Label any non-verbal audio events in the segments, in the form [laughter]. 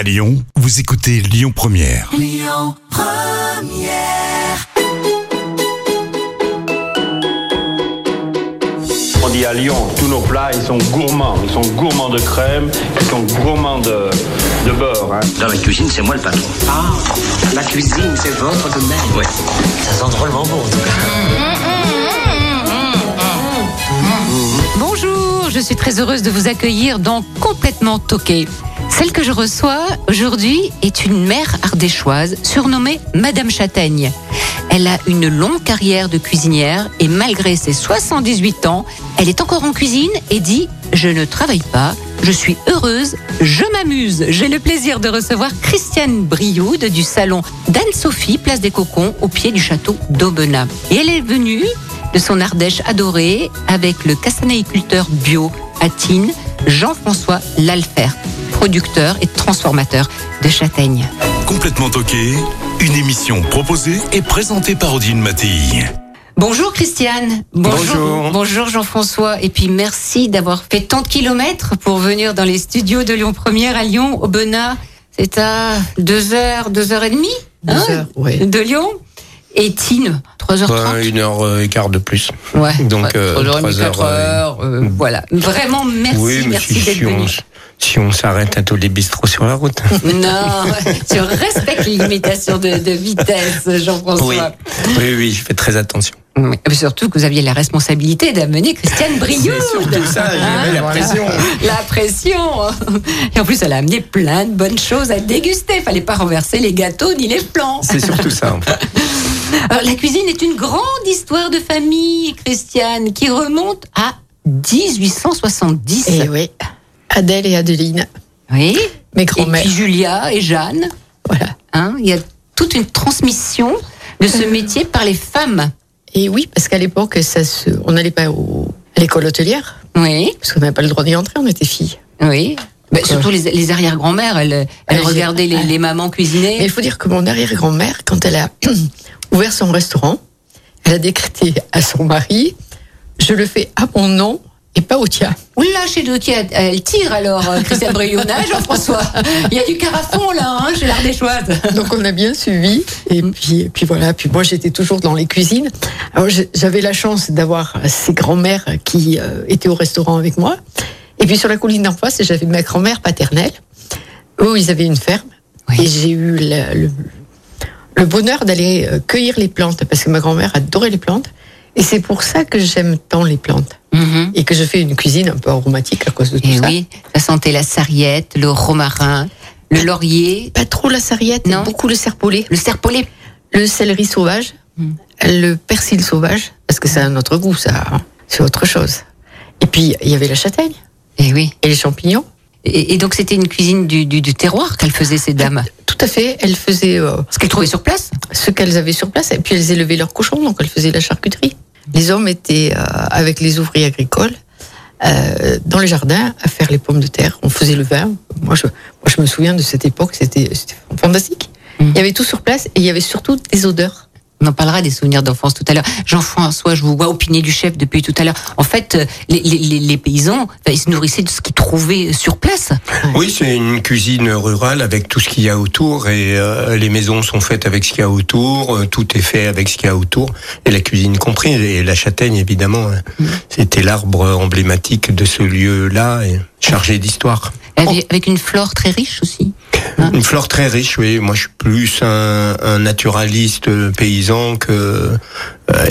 À Lyon, vous écoutez Lyon Première. On dit à Lyon, tous nos plats, ils sont gourmands. Ils sont gourmands de crème, ils sont gourmands de, de beurre. hein. Dans la cuisine, c'est moi le patron. Ah, la cuisine, c'est votre domaine. Ouais. Ça sent drôlement bon, en tout cas. Bonjour, je suis très heureuse de vous accueillir dans Complètement Toqué. Celle que je reçois aujourd'hui est une mère ardéchoise surnommée Madame Châtaigne. Elle a une longue carrière de cuisinière et malgré ses 78 ans, elle est encore en cuisine et dit Je ne travaille pas, je suis heureuse, je m'amuse. J'ai le plaisir de recevoir Christiane Brioude du salon d'Anne-Sophie, place des Cocons, au pied du château d'Aubenas. Et elle est venue de son Ardèche adorée avec le castanéiculteur bio à Jean-François Lalfert, producteur et transformateur de châtaignes. Complètement toqué, une émission proposée et présentée par Odile Mattei. Bonjour Christiane. Bonjour. Bonjour Jean-François. Et puis merci d'avoir fait tant de kilomètres pour venir dans les studios de Lyon Première à Lyon, au Benas. C'est à 2 heures, 2 heures et demie Deux heures, ouais. de Lyon. Et Tine, 3h30. Ouais, une heure euh, et quart de plus. Ouais. [laughs] Donc, Ouais, euh, trois heures euh, voilà. Vraiment, merci, oui, merci si, d'être venu. si on s'arrête à tous les bistrots sur la route. [laughs] Non, je respecte les limitations de, de vitesse, oui. Jean-François. oui, oui, je fais très attention. Oui. Surtout que vous aviez la responsabilité d'amener Christiane. C'est surtout ça, j'avais la voilà. pression. La pression. Et en plus, elle a amené plein de bonnes choses à déguster. Fallait pas renverser les gâteaux ni les plans. C'est surtout ça. en fait. [laughs] Alors, la cuisine est une grande histoire de famille, Christiane, qui remonte à 1870. Et Eh oui, Adèle et Adeline, Oui. mes Et grands-mères. puis Julia et Jeanne. Voilà. Hein, il y a toute une transmission de ce métier par les femmes. Et oui, parce qu'à l'époque, ça se... on n'allait pas au... à l'école hôtelière, Oui, parce qu'on n'avait pas le droit d'y entrer, on était filles. oui. Ben, surtout les, les arrière-grand-mères, elles, elles Elles- regardaient les, les mamans Mais cuisiner. il faut dire que mon arrière-grand-mère, quand elle a [clears throat] ouvert son restaurant, elle a décrété à son mari Je le fais à mon nom et pas au tien. Oula, chez nous, qui a- elle tire alors, euh, Christiane Brionnage, [laughs] Jean-François. Il y a du carafon là, hein, chez l'Ardéchoise. Donc on a bien suivi. Et puis, et puis voilà. Puis moi j'étais toujours dans les cuisines. Alors j'avais la chance d'avoir ces grands-mères qui euh, étaient au restaurant avec moi. Et puis sur la colline d'en face, j'avais ma grand-mère paternelle. Eux, ils avaient une ferme. Oui. Et j'ai eu le, le- le bonheur d'aller euh, cueillir les plantes parce que ma grand-mère adorait les plantes. Et c'est pour ça que j'aime tant les plantes. Mhm. Et que je fais une cuisine un peu aromatique à cause de tout Et ça. Eh oui, ça sentait la sarriette, le romarin, le laurier, Pas trop la sarriette, Non. beaucoup le serpolet. le serpolet. le céleri sauvage, Mm. le persil sauvage, parce que a un autre goût, ça, hein. c'est autre chose. Et puis, il y avait la châtaigne Et oui. et les champignons. Et, et donc c'était une cuisine du, du, du terroir qu'elles faisaient ces dames. Tout à fait, elles faisaient euh, Ce qu'elles trouvaient sur place. ce qu'elles avaient sur place, et puis elles élevaient leurs cochons, donc elles faisaient la charcuterie. Les hommes étaient euh, avec les ouvriers agricoles euh, dans les jardins à faire les pommes de terre. On faisait le vin. Moi, je, moi, je me souviens de cette époque, c'était fantastique. Mm. Il y avait tout sur place et il y avait surtout des odeurs. On en parlera des souvenirs d'enfance tout à l'heure. Jean-François, je vous vois opiner du chef depuis tout à l'heure. En fait, euh, les, les, les- les paysans, ils se nourrissaient de ce qu'ils trouvaient sur place. Oui, c'est une cuisine rurale avec tout ce qu'il y a autour et euh, les maisons sont faites avec ce qu'il y a autour, euh, tout est fait avec ce qu'il y a autour et la cuisine compris et la châtaigne évidemment. hein. C'était l'arbre emblématique de ce lieu-là et chargé d'histoire. Avec, avec une flore très riche aussi. Hein Une flore très riche, oui. Moi, je suis plus un, un naturaliste euh, paysan que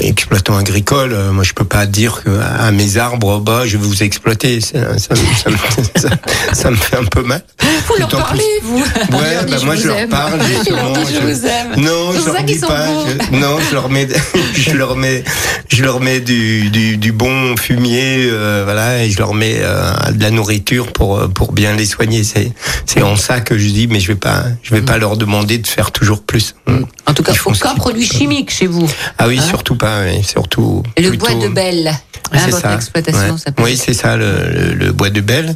exploitant agricole. Euh, Moi, je peux pas dire que à mes arbres, bah, je vais vous exploiter. Ça, ça, me- ça, me- ça- ça me fait un peu mal. Vous leur parlez, vous Ouais, bah, je moi je leur parle. Justement, disent, je vous aime. Non, je leur dis pas. je- non, je leur mets, je leur mets, je leur mets du, du, du bon fumier, euh, voilà, et je leur mets euh, de la nourriture pour euh, pour bien les soigner. C'est c'est en ça que je dis, mais je vais pas, je vais pas leur demander de faire toujours plus. En tout cas, font ce aucun produit chimique chez vous. Ah oui, Hein surtout pas, oui, surtout. Et le plutôt- bois de Belle, hein, votre ça. exploitation Ouais. Oui, c'est ça, le, le- le bois de Belle.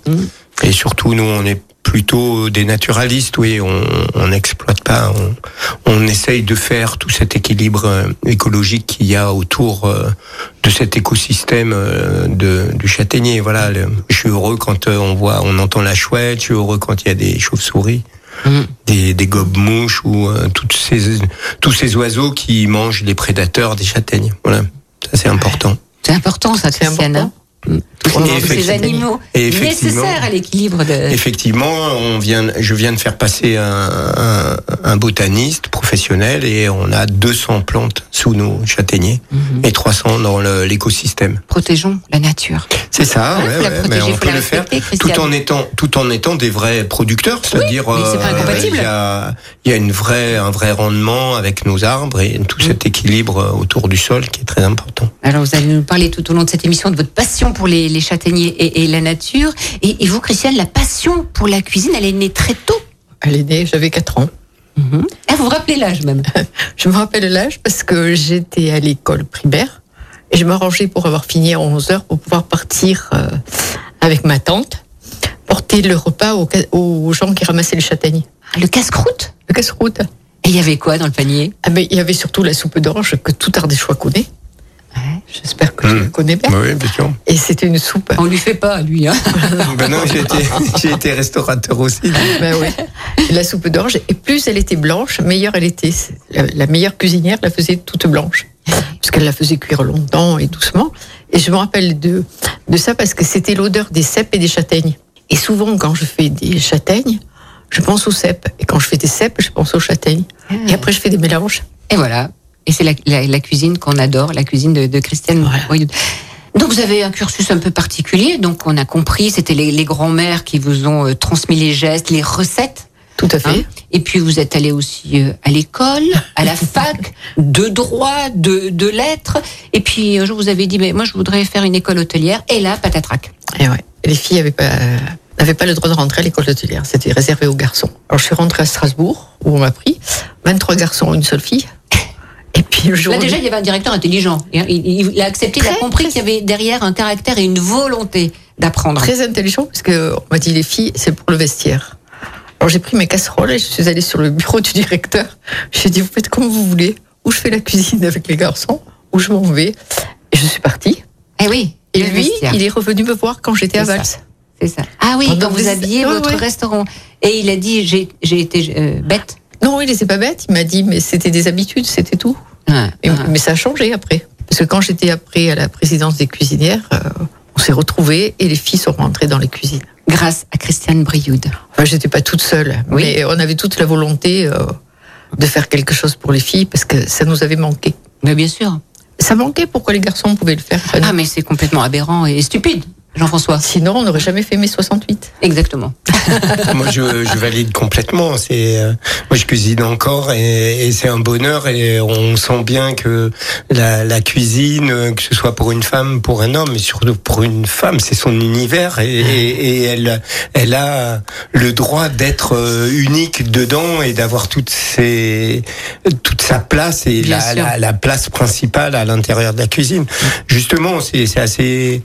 Et surtout, nous, on est plutôt des naturalistes, oui. On n'exploite pas. On, on essaye de faire tout cet équilibre euh, écologique qu'il y a autour euh, de cet écosystème euh, de, du châtaignier. Voilà. le- je suis heureux quand on voit, on entend la chouette. Je suis heureux quand il y a des chauves-souris. Mm. des, des gobes-mouches ou euh, toutes ces, tous ces oiseaux qui mangent les prédateurs des châtaignes. Voilà, ça c'est important. C'est important, ça, C'est Christiane. Hein. Ces animaux nécessaires à l'équilibre de. Effectivement, on vient, je viens de faire passer un, un, un botaniste professionnel et on a 200 plantes sous nos châtaigniers Mhm. et 300 dans l'écosystème. Protégeons la nature. C'est ça, Ouais, ouais, ouais, protéger, mais on peut le faire tout en étant tout en étant des vrais producteurs, c'est-à-dire euh, il y a il y a une vraie un vrai rendement avec nos arbres et tout Mm. cet équilibre autour du sol qui est très important. Alors, vous allez nous parler tout au long de cette émission de votre passion pour les, les châtaigniers et, et la nature. Et, et vous, Christiane, la passion pour la cuisine, elle est née très tôt. Elle est née, j'avais 4 ans. Ah, vous vous rappelez l'âge même? [laughs] Je me rappelle l'âge parce que j'étais à l'école primaire et je m'arrangeais pour avoir fini à 11 heures pour pouvoir partir euh, avec ma tante, porter le repas aux, gens qui ramassaient les châtaignes. Ah, Le casse-croûte? Le casse-route. Et il y avait quoi dans le panier? Ah il y avait surtout la soupe d'orge que tout Ardéchois connaît. J'espère que tu Mm. la connais bien. Oui, bien sûr. Et c'était une soupe. On lui fait pas, lui. Hein [laughs] ben non, j'ai été [laughs] j'ai été restaurateur aussi. Ben La soupe d'orge. Et plus elle était blanche, meilleure elle était. La, la meilleure cuisinière la faisait toute blanche. Parce qu'elle la faisait cuire longtemps et doucement. Et je me rappelle de, de ça parce que c'était l'odeur des cèpes et des châtaignes. Et souvent, quand je fais des châtaignes, je pense aux cèpes. Et quand je fais des cèpes, je pense aux châtaignes. Et après, je fais des mélanges. Et voilà. Et c'est la, la- la cuisine qu'on adore, la cuisine de, de Christiane Voilà. Donc vous avez un cursus un peu particulier, donc on a compris, c'était les, les grands-mères qui vous ont euh, transmis les gestes, les recettes. Tout à fait. hein. Et puis vous êtes allé aussi euh, à l'école, à la [laughs] fac, de droit, de, de lettres. Et puis un jour vous avez dit, mais moi je voudrais faire une école hôtelière. Et là, patatrac. Et ouais. Les filles n'avaient pas, n'avaient pas le droit de rentrer à l'école hôtelière. C'était réservé aux garçons. Alors je suis rentrée à Strasbourg, où on m'a pris. 23 garçons, une seule fille. Et puis Là déjà, il y avait un directeur intelligent. Il, il- il a accepté, il a compris qu'il y avait derrière un caractère et une volonté d'apprendre. très intelligent parce que on m'a dit les filles, c'est pour le vestiaire. Alors j'ai pris mes casseroles et je suis allée sur le bureau du directeur. J'ai dit vous faites comme vous voulez, ou je fais la cuisine avec les garçons, ou je m'en vais. Et je suis partie. Eh oui. Et lui, vestiaire. il est revenu me voir quand j'étais à. Vals. C'est ça. Ah oui, Pendant quand vous aviez Ouais, votre ouais. restaurant. Et il a dit, j'ai j'ai été euh, bête. Non, il n'était pas bête. Il m'a dit mais c'était des habitudes, c'était tout. Ah, Et- ah. Mais ça a changé après. Parce que quand j'étais après à la présidence des cuisinières, euh, on s'est retrouvés et les filles sont rentrées dans les cuisines. Grâce à Christiane Brioude. Enfin, j'étais pas toute seule, Oui. mais on avait toute la volonté euh, de faire quelque chose pour les filles parce que ça nous avait manqué. Mais bien sûr. Ça manquait pourquoi les garçons pouvaient le faire. Ah, mais c'est complètement aberrant et stupide, Jean-François. Sinon, on n'aurait jamais fait mai 68. Exactement. [laughs] moi, je, je valide complètement. C'est, euh, moi, je cuisine encore et, et c'est un bonheur. Et on sent bien que la, la cuisine, que ce soit pour une femme, pour un homme, mais surtout pour une femme, c'est son univers et, et, et elle, elle a le droit d'être euh, unique dedans et d'avoir toutes ses, toute sa place et la, la, la place principale à l'intérieur de la cuisine. Justement, c'est, c'est assez.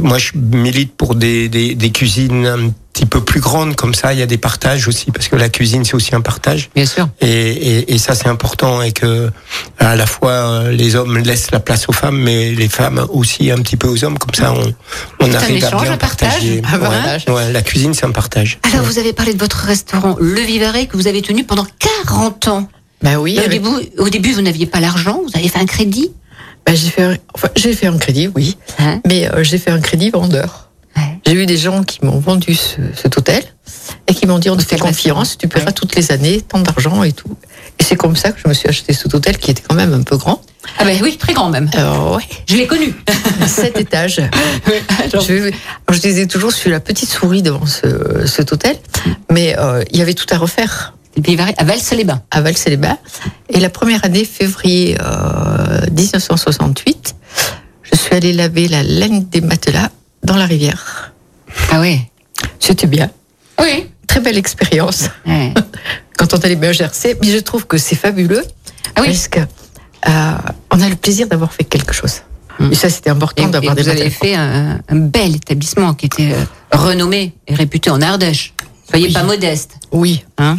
Moi, je milite pour des, des, des cuisines un petit peu plus grandes comme ça. Il y a des partages aussi parce que la cuisine c'est aussi un partage Bien sûr. et, et, et ça c'est important et que à la fois les hommes laissent la place aux femmes, mais les femmes aussi un petit peu aux hommes. Comme ça, on, on un arrive à bien un partage. partager. Un Ouais. partage. Ouais, la cuisine c'est un partage. Alors, vous avez parlé de votre restaurant Le Vivarais que vous avez tenu pendant 40 ans. Ben oui. au, avec- début, au début, vous n'aviez pas l'argent, vous avez fait un crédit. Ben, j'ai fait, un- enfin, j'ai fait un crédit, oui, Hein mais euh, j'ai fait un crédit vendeur. Ouais. J'ai eu des gens qui m'ont vendu ce, cet hôtel et qui m'ont dit on te fait confiance, tu paieras Ouais. toutes les années tant d'argent et tout. Et c'est comme ça que je me suis acheté cet hôtel qui était quand même un peu grand. Ah ben oui, très grand même. Euh, ouais, Je l'ai connu. [laughs] sept étages. [laughs] Je, disais toujours, je suis la petite souris devant ce, cet hôtel, mais euh, il y avait tout à refaire Vivarais à Vals-les-Bains. à Val-les-Bains. Et la première année, février euh, 1968, je suis allée laver la laine des matelas dans la rivière. Ah ouais. C'était bien. Oui. Très belle expérience Ouais. [laughs] quand on allait bien gercer. Mais je trouve que c'est fabuleux Ah oui. parce que euh, on a le plaisir d'avoir fait quelque chose. Mm. Et ça, c'était important d'avoir des vous avez fait un, un bel établissement qui était euh, renommé et réputé en Ardèche. Soyez Oui. pas modeste. Oui, Hein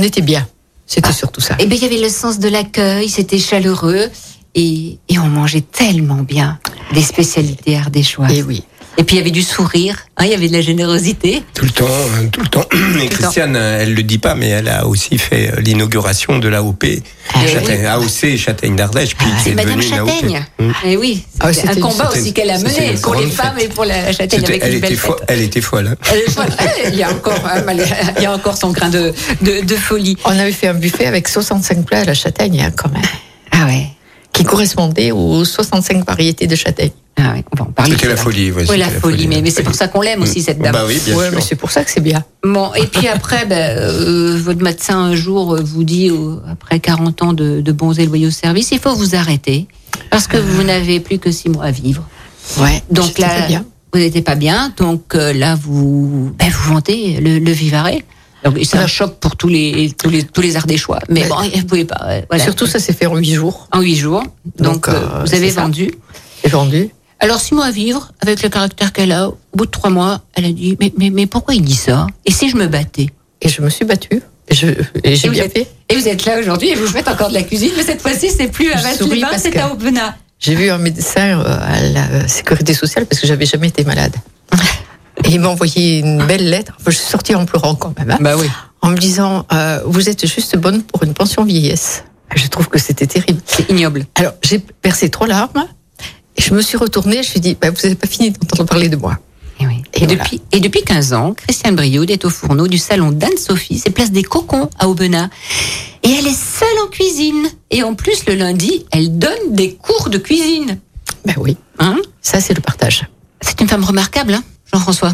on était bien. C'était Ah. surtout ça. Eh bien, il y avait le sens de l'accueil, c'était chaleureux et, et on mangeait tellement bien des spécialités ardéchoises. Et oui. Et puis il y avait du sourire, hein, il y avait de la générosité. Tout le temps, hein, tout le temps. Et Christiane, elle le dit pas, mais elle a aussi fait euh, l'inauguration de l'AOP, Châtaigne, AOC Châtaigne d'Ardèche, puis Ah, C'est est Madame. Châtaigne. Mm. Et oui, Ah, c'est un combat aussi qu'elle a mené pour les femmes fête. et pour la Châtaigne avec elle, une belle fête. elle était folle. hein. Elle est folle. Il y a encore, hein, mal- il y a encore son grain de, de, de folie. On avait fait un buffet avec 65 plats à la châtaigne, hein, quand même, Ah ouais. Qui correspondait aux 65 variétés de châtaigne. Ah ouais, on va en parler. C'était la folie. ouais, Oui, la folie, mais, mais c'est pour ça qu'on l'aime aussi, cette dame. Bah oui, bien ouais, sûr. mais c'est pour ça que c'est bien. Bon, et puis après, ben, euh, votre médecin un jour euh, vous dit, euh, après 40 ans de, de bons et loyaux services, il faut vous arrêter parce que vous n'avez plus que 6 mois à vivre. Ouais. Donc là, bien. vous n'étiez pas bien, donc euh, là, vous, ben, vous vantez le, le vivarais. Donc c'est un choc pour tous les, tous les, tous les ardéchois. Mais Ouais. bon, vous pouvez pas. Voilà. Surtout, ça s'est fait en 8 jours. en 8 jours. Donc, Donc, euh, euh, vous avez vendu. Vendu. Alors, six mois à vivre, avec le caractère qu'elle a, au bout de trois mois, elle a dit Mais, mais, mais pourquoi il dit ça? Et si je me battais? Et je me suis battue. Et je- et et j'ai vous, bien êtes, fait. et vous êtes là aujourd'hui et vous faites encore de la cuisine, mais cette fois-ci, c'est plus à parce c'est à Aubenas. J'ai vu un médecin euh, à la sécurité sociale parce que j'avais jamais été malade. [laughs] Et il m'a envoyé une belle lettre. Enfin, je suis sortie en pleurant quand même. hein, Bah oui. en me disant euh, Vous êtes juste bonne pour une pension vieillesse. Je trouve que c'était terrible. C'est ignoble. Alors, j'ai versé trois larmes. Et je me suis retournée. Je me suis dit bah, Vous n'avez pas fini d'entendre parler de moi. Et, oui. Et Et, voilà. depuis, et depuis 15 ans, Christiane Briot est au fourneau du salon d'Anne-Sophie, c'est place des Cocons à Aubenas. Et elle est seule en cuisine. Et en plus, le lundi, elle donne des cours de cuisine. Ben oui, Hein? Ça, c'est le partage. c'est une femme remarquable, hein, Jean-François.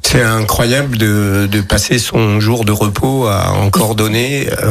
C'est incroyable de, de passer son jour de repos à encore donner euh,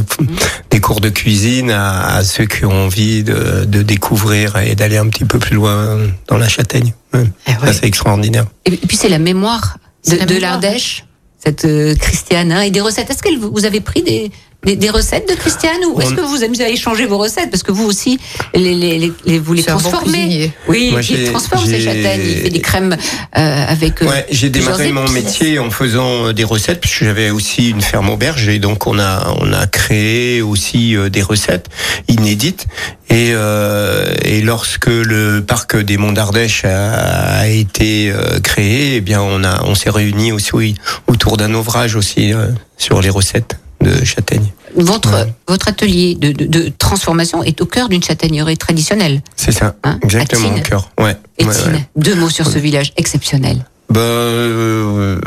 des cours de cuisine à, à ceux qui ont envie de, de découvrir et d'aller un petit peu plus loin dans la châtaigne. Ouais. Eh ouais. c'est extraordinaire. Et puis c'est la mémoire de, l'Ardèche, cette euh, Christiane, hein, et des recettes. Est-ce que vous avez pris des, des, des recettes de Christiane ou est-ce On- que vous avez changé vos recettes parce que vous aussi les, les, les, les- vous les bon transformez. oui, Moi, il transforme ses j'ai- châtaignes, il fait des crèmes euh, avec. euh, Ouais, j'ai démarré mon métier en faisant euh, des recettes puisque j'avais aussi une ferme auberge et donc on a on a créé aussi euh, des recettes inédites et euh, et lorsque le parc des Monts d'Ardèche a, a été euh, créé, eh bien on a on s'est réunis aussi oui, autour d'un ouvrage aussi euh, sur les recettes de châtaigne. Votre, Ouais. votre atelier de, de, de transformation est au cœur d'une châtaignerie traditionnelle. C'est ça, Hein, exactement au cœur. Ouais. Et ouais, ouais. deux mots sur ce village exceptionnel. Bah, euh,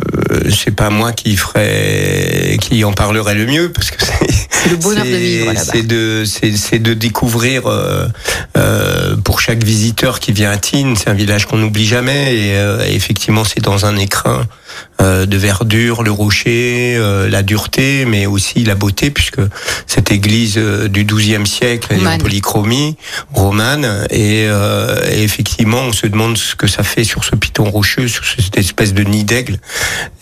c'est pas moi qui ferait, qui en parlerait le mieux parce que c'est le bonheur de vivre là-bas. C'est de, c'est, c'est de découvrir euh, euh, pour chaque visiteur qui vient à Tine, c'est un village qu'on n'oublie jamais et euh, effectivement c'est dans un écrin de verdure, le rocher, euh, la dureté, mais aussi la beauté puisque cette église euh, du XIIe siècle est en polychromie romane et, euh, et effectivement on se demande ce que ça fait sur ce piton rocheux, sur cette espèce de nid d'aigle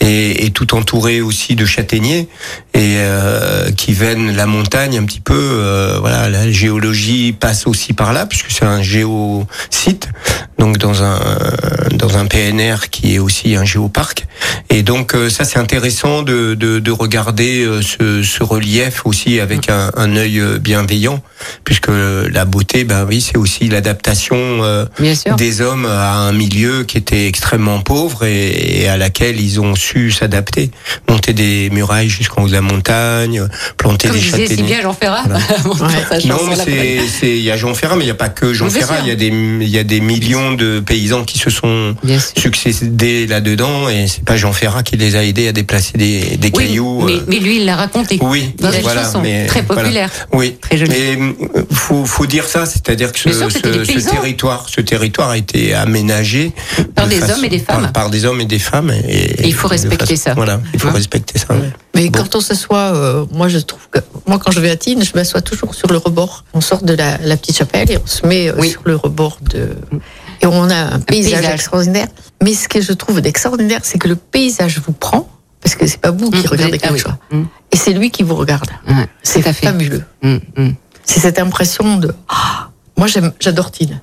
et, et tout entouré aussi de châtaigniers et euh, qui viennent la montagne un petit peu. euh, voilà, la géologie passe aussi par là puisque c'est un géosite, donc dans un dans un PNR qui est aussi un géoparc. Et donc euh, ça c'est intéressant de, de, de regarder euh, ce, ce relief aussi avec un, un œil euh, bienveillant puisque la beauté, ben oui, c'est aussi l'adaptation. euh, des hommes à un milieu qui était extrêmement pauvre et, et à laquelle ils ont su s'adapter, monter des murailles jusqu'en haut de la montagne, planter Comme des disait si châtaigniers. bien Jean Ferrat. [laughs] Ouais. Non, mais c'est, c'est, il y a Jean Ferrat, mais il n'y a pas que Jean Ferrat. Il y a des, il y a des millions de paysans qui se sont succédés là-dedans, et c'est pas Jean Ferrat qui les a aidés à déplacer des, des Oui, cailloux. mais, euh, mais lui, il l'a raconté. oui, Dans une voilà, chanson mais très voilà. populaire. Oui, Très jolie. Mais euh, faut faut dire ça, c'est-à-dire que ce, sûr, territoire, ce territoire a été aménagé Par de des façon- hommes et des femmes. Par, par des hommes et des femmes. Et, Et il faut respecter ça. Voilà, il faut Hein respecter ça. Mais Bon. quand on s'assoit, euh, moi je trouve que moi quand je vais à Tine, je m'assois toujours sur le rebord. On sort de la, la petite chapelle et on se met euh, Oui. sur le rebord de et on a un paysage, paysage. extraordinaire. Mais ce que je trouve d'extraordinaire, c'est que le paysage vous prend parce que c'est pas vous qui Mmh, regardez ah quelque chose Mmh. et c'est lui qui vous regarde. Ouais, C'est fabuleux. Hum. C'est cette impression de Ah moi j'aime j'adore Tine.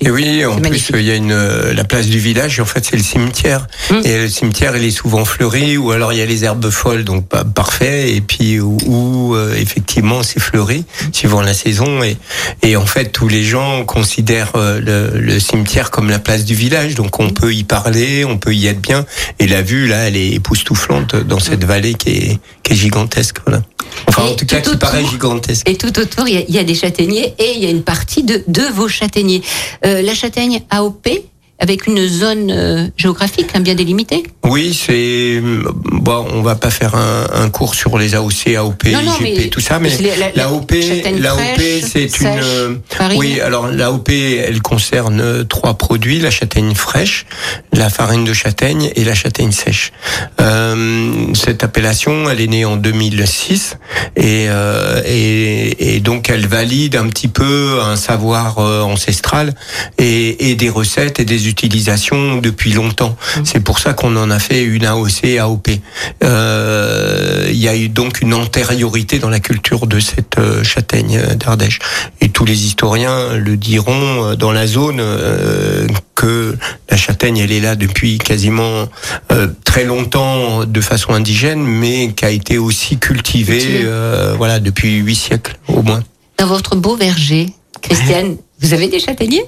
Et oui, en C'est plus, il y a une euh, la place du village. En fait, c'est le cimetière. Mm. Et le cimetière, il est souvent fleuri, ou alors il y a les herbes folles, donc pas parfait. Et puis où, où, euh, effectivement s'effleurer suivant la saison et, et en fait tous les gens considèrent euh, le, le cimetière comme la place du village donc on peut y parler, on peut y être bien et la vue là elle est époustouflante dans cette vallée qui est, qui est gigantesque voilà. Enfin Et en tout cas tout qui paraît gigantesque. Et tout autour, il y y a des châtaigniers et il y a une partie de, de vos châtaigniers. Euh, la châtaigne AOP, avec une zone euh, géographique hein, bien délimitée Oui, c'est bon. On va pas faire un, un cours sur les AOC, AOP, Non, non, IGP, mais tout ça, mais la- la- l'AOP, fraîche, c'est une. euh. Oui, alors l'AOP, elle concerne trois produits la châtaigne fraîche, la farine de châtaigne et la châtaigne sèche. Euh, cette appellation, elle est née en 2006 et, euh, et, et donc elle valide un petit peu un savoir euh, ancestral et, et des recettes et des utilisations depuis longtemps. C'est pour ça qu'on en a fait une AOC AOP. Euh, Il y a eu donc une antériorité dans la culture de cette euh, châtaigne d'Ardèche. Et tous les historiens le diront euh, dans la zone euh, que la châtaigne, elle est là depuis quasiment euh, très longtemps de façon indigène, mais qui a été aussi cultivée, Cultivée. euh, voilà, depuis huit siècles au moins. Dans votre beau verger, Christiane, vous avez des châtaigniers?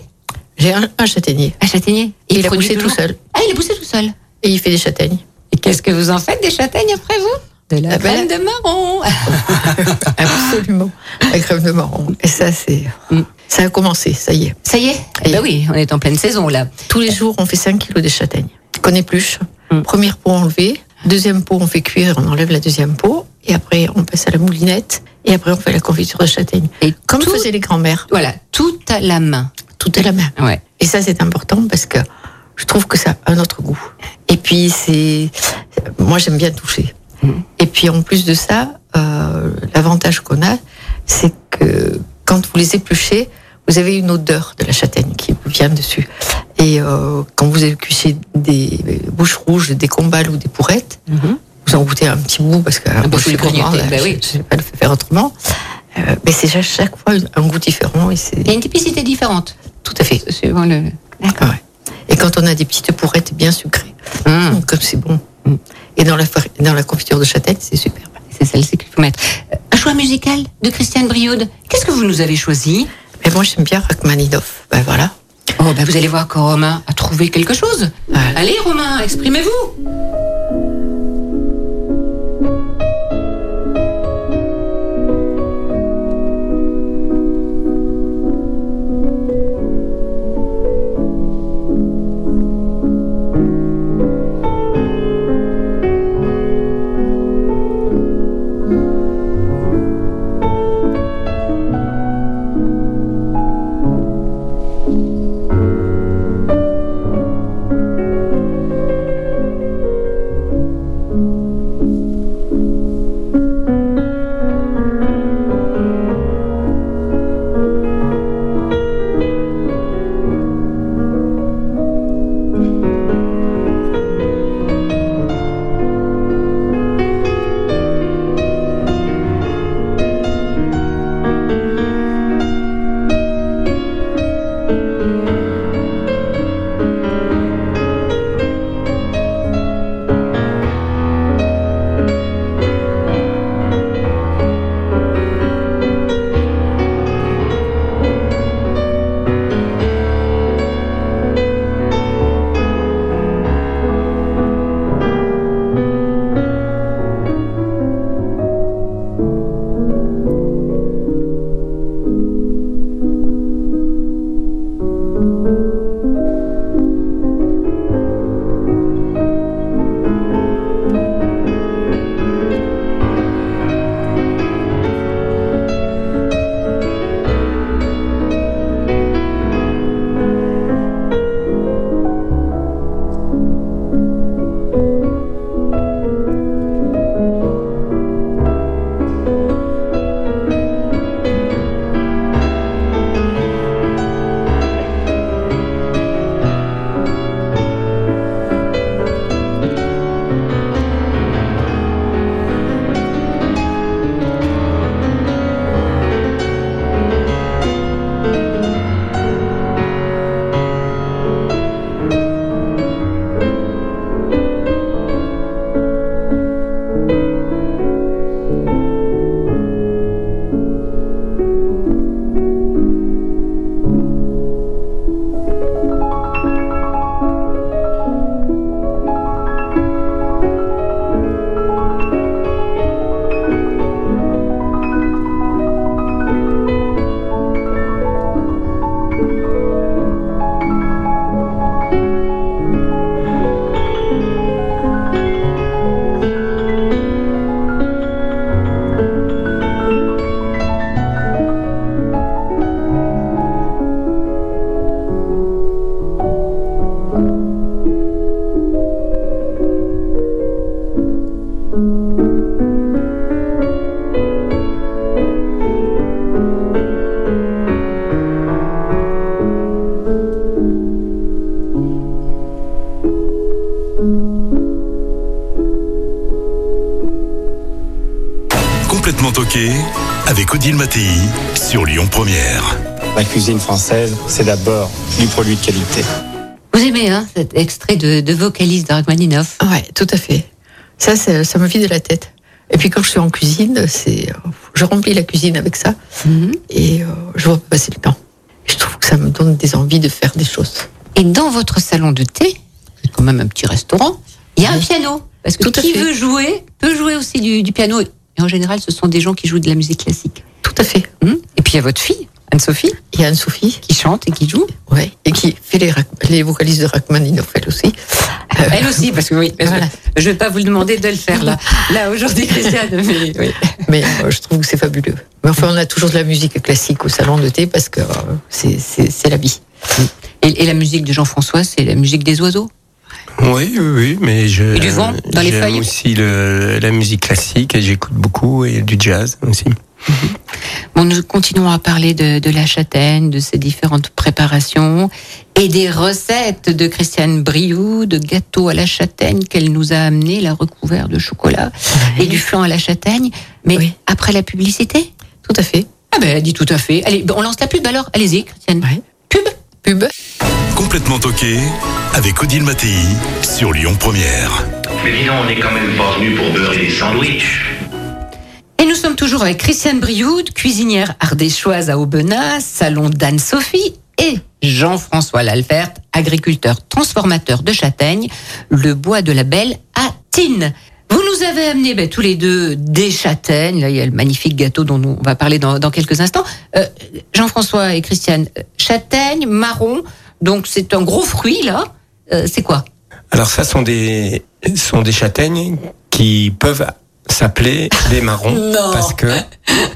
J'ai un, un châtaignier. Un châtaignier il a poussé tout seul. Ah, il a poussé tout seul. Et il fait des châtaignes. Et qu'est-ce que vous en faites des châtaignes après vous? De la Ah ben crème de marron. [laughs] Absolument. La crème de marron. Et ça, c'est. Mm. Ça a commencé, ça y est. Ça y est Eh ben oui, on est en pleine saison là. Tous les jours, on fait 5 kilos de châtaignes qu'on épluche. Mm. Première peau enlevée. Deuxième peau, on fait cuire, on enlève la deuxième peau. Et après, on passe à la moulinette. Et après, on fait la confiture de châtaigne. Et Comme tout, faisaient les grands-mères. voilà, tout à la main. Tout est la main. Ouais. Et ça, c'est important parce que je trouve que ça a un autre goût. Et puis, c'est. Moi, j'aime bien toucher. Et puis, en plus de ça, euh, l'avantage qu'on a, c'est que quand vous les épluchez, vous avez une odeur de la châtaigne qui vous vient dessus. Et euh, quand vous épluchez des bouches rouges, des combales ou des pourrettes, Mhm. Vous en goûtez un petit bout parce que moi, faut je suis gourmande, bah je- oui. je ne vais pas le faire autrement. Euh, mais c'est chaque, chaque fois un goût différent et Il y a une typicité différente. tout à fait. Suivant le. D'accord. Ouais. Et quand on a des petites pourrettes bien sucrées, Hum, comme c'est bon. Et dans la, dans la confiture de châtaigne, c'est super. c'est celle-ci qu'il faut mettre. Euh, Un choix musical de Christiane Brioude. Qu'est-ce que vous nous avez choisi? Mais moi, j'aime bien Rachmaninoff. Ben voilà. Oh, ben vous allez voir que Romain a trouvé quelque chose. Voilà. Allez, Romain, exprimez-vous. Cuisine française, c'est d'abord du produit de qualité. Vous aimez hein, cet extrait de, de vocaliste de Rachmaninoff Ouais, tout à fait. Ça, ça, ça me vide la tête. Et puis quand je suis en cuisine, c'est, euh, je remplis la cuisine avec ça Mhm. et euh, je vois pas passer le temps. Je trouve que ça me donne des envies de faire des choses. Et dans votre salon de thé, c'est quand même un petit restaurant, il y a un piano. Parce que Tout qui veut jouer peut jouer aussi du, du piano. Et en général, ce sont des gens qui jouent de la musique classique. Tout à fait. Mhm. Et puis il y a votre fille, Anne-Sophie, Il y a Anne-Sophie, qui chante et qui joue. ouais, et qui fait les, les vocalistes de Rachmaninoff, elle aussi. Euh, Elle aussi, parce que oui, Voilà. je vais pas vous demander de le faire là. Là, aujourd'hui, [laughs] Christiane, mais oui. Mais euh, je trouve que c'est fabuleux. Mais enfin, on a toujours de la musique classique au salon de thé parce que euh, c'est- c'est c'est la vie. Et, et la musique de Jean-François, c'est la musique des oiseaux? Oui, oui, oui, mais je. Et du vent dans les feuilles? aussi le, la musique classique et j'écoute beaucoup et du jazz aussi. Bon, nous continuons à parler de, de la châtaigne, de ses différentes préparations et des recettes de Christiane Briou, de gâteaux à la châtaigne qu'elle nous a amené, la recouvert de chocolat et du flan à la châtaigne. Mais Oui. après la publicité? Tout à fait. Ah ben, elle dit tout à fait. Allez, on lance la pub alors. Allez-y, Christiane. Ouais. Pub. Pub. Complètement toqué avec Odile Mattei sur Lyon Première. Mais dis donc, on n'est quand même pas venu pour beurrer des sandwichs. Et nous sommes toujours avec Christiane Brioude, cuisinière ardéchoise à Aubenas, salon d'Anne-Sophie et Jean-François Lalfert, agriculteur transformateur de châtaignes, le bois de la Belle à Tine. Vous nous avez amené ben, tous les deux des châtaignes. Là, il y a le magnifique gâteau dont on va parler dans, dans quelques instants. Euh, Jean-François et Christiane, euh, châtaigne, marron, donc c'est un gros fruit là. Euh, c'est quoi? Alors ça sont des sont des châtaignes qui peuvent s'appeler des marrons [laughs] Non. parce que